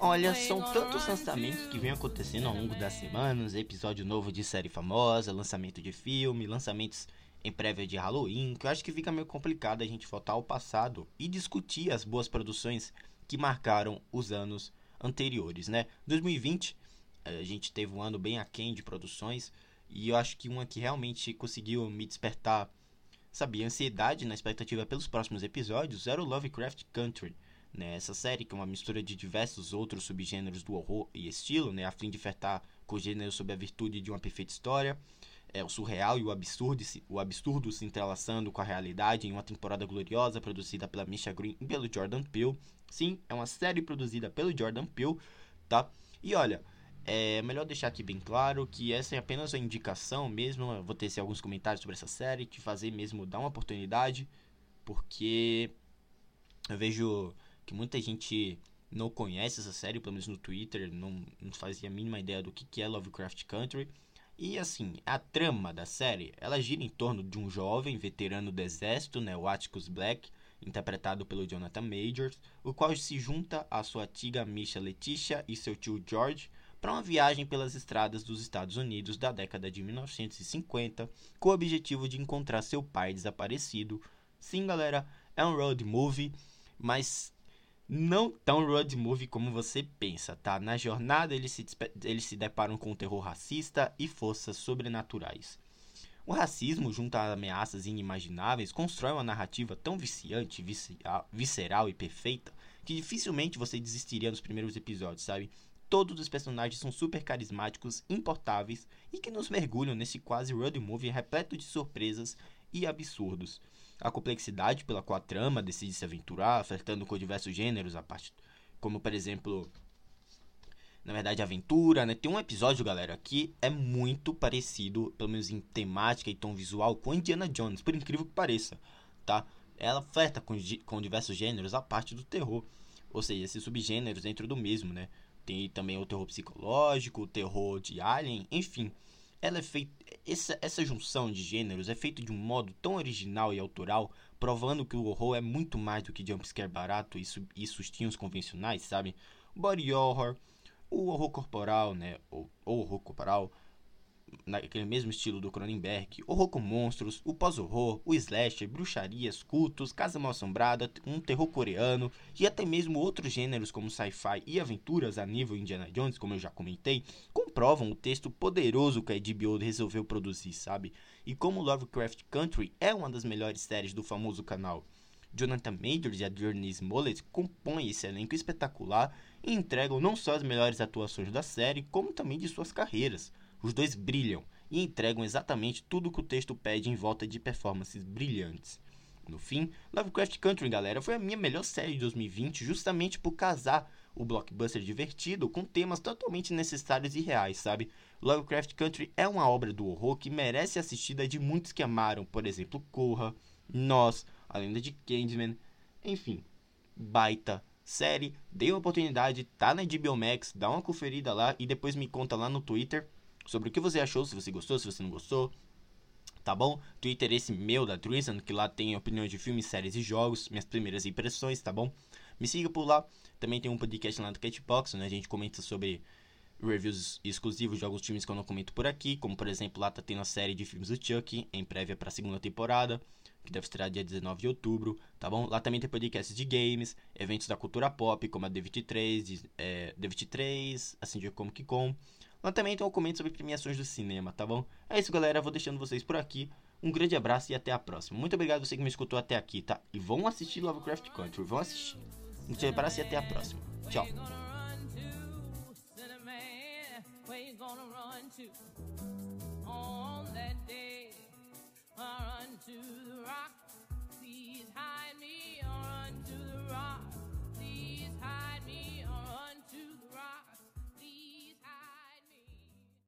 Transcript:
Olha, são tantos lançamentos que vêm acontecendo ao longo das semanas, episódio novo de série famosa, lançamento de filme, lançamentos em prévia de Halloween, que eu acho que fica meio complicado a gente voltar ao passado e discutir as boas produções que marcaram os anos anteriores, né? 2020, eh, a gente teve um ano bem aquém de produções e eu acho que uma que realmente conseguiu me despertar, sabe, ansiedade na expectativa pelos próximos episódios era o Lovecraft Country, né? Essa série que é uma mistura de diversos outros subgêneros do horror e estilo, né? A fim de ofertar com o gênero sob a virtude de uma perfeita história é, o surreal e o absurdo, o absurdo se entrelaçando com a realidade em uma temporada gloriosa produzida pela Misha Green e pelo Jordan Peele. Sim, é uma série produzida pelo Jordan Peele, tá? E olha, é melhor deixar aqui bem claro que essa é apenas uma indicação mesmo. Eu vou ter alguns comentários sobre essa série, te fazer mesmo dar uma oportunidade, porque eu vejo que muita gente não conhece essa série, pelo menos no Twitter, não, não fazia a mínima ideia do que, que é Lovecraft Country. E assim, a trama da série, ela gira em torno de um jovem veterano do exército, né, o Atticus Black, interpretado pelo Jonathan Majors, o qual se junta à sua antiga Misha Letitia e seu tio George para uma viagem pelas estradas dos Estados Unidos da década de 1950, com o objetivo de encontrar seu pai desaparecido. Sim, galera, é um road movie, mas não tão road movie como você pensa, tá? Na jornada eles se, eles se deparam com terror racista e forças sobrenaturais. O racismo, junto a ameaças inimagináveis, constrói uma narrativa tão viciante, visceral e perfeita que dificilmente você desistiria nos primeiros episódios, sabe? Todos os personagens são super carismáticos, importáveis e que nos mergulham nesse quase road movie repleto de surpresas e absurdos a complexidade pela qual a trama decide se aventurar, flertando com diversos gêneros, a parte, como por exemplo, na verdade, aventura, né? Tem um episódio, galera, que é muito parecido, pelo menos em temática e tom visual, com Indiana Jones, por incrível que pareça, tá? Ela flerta com, com diversos gêneros, a parte do terror, ou seja, esses subgêneros dentro do mesmo, né? Tem também o terror psicológico, o terror de alien, enfim ela é feita essa, essa junção de gêneros é feita de um modo tão original e autoral, provando que o horror é muito mais do que jumpscare barato e, e sustinhos convencionais, sabe? Body horror, o horror corporal, né? Ou, horror corporal, naquele mesmo estilo do Cronenberg, horror com monstros, o pós-horror, o slasher, bruxarias, cultos, casa mal assombrada, um terror coreano e até mesmo outros gêneros como sci-fi e aventuras a nível Indiana Jones, como eu já comentei, comprovam o texto poderoso que a HBO resolveu produzir, sabe? E como Lovecraft Country é uma das melhores séries do famoso canal. Jonathan Majors e a Journey Smollett compõem esse elenco espetacular e entregam não só as melhores atuações da série, como também de suas carreiras. Os dois brilham e entregam exatamente tudo o que o texto pede em volta de performances brilhantes. No fim, Lovecraft Country, galera, foi a minha melhor série de 2020 justamente por casar o blockbuster divertido com temas totalmente necessários e reais, sabe? Lovecraft Country é uma obra do horror que merece assistida de muitos que amaram, por exemplo, Corra, Nós, A Lenda de Candyman, enfim, baita série, dê uma oportunidade, tá na HBO Max, dá uma conferida lá e depois me conta lá no Twitter sobre o que você achou, se você gostou, se você não gostou. Tá bom? Twitter esse meu da Treason, que lá tem opiniões de filmes, séries e jogos, minhas primeiras impressões, tá bom? Me siga por lá. Também tem um podcast lá do Catbox, né? A gente comenta sobre reviews exclusivos de alguns filmes que eu não comento por aqui, como por exemplo, lá tá tendo a série de filmes do Chuck, em prévia para a segunda temporada, que deve estrear dia 19 de outubro, tá bom? Lá também tem podcasts de games, eventos da cultura pop, como a D23, é, D23, assim de como que com. Lá também tem um comento sobre premiações do cinema, tá bom? É isso, galera. Vou deixando vocês por aqui. Um grande abraço e até a próxima. Muito obrigado você que me escutou até aqui, tá? E vão assistir Lovecraft Country, vão assistir. Um grande abraço e até a próxima. Tchau. hide me the rock.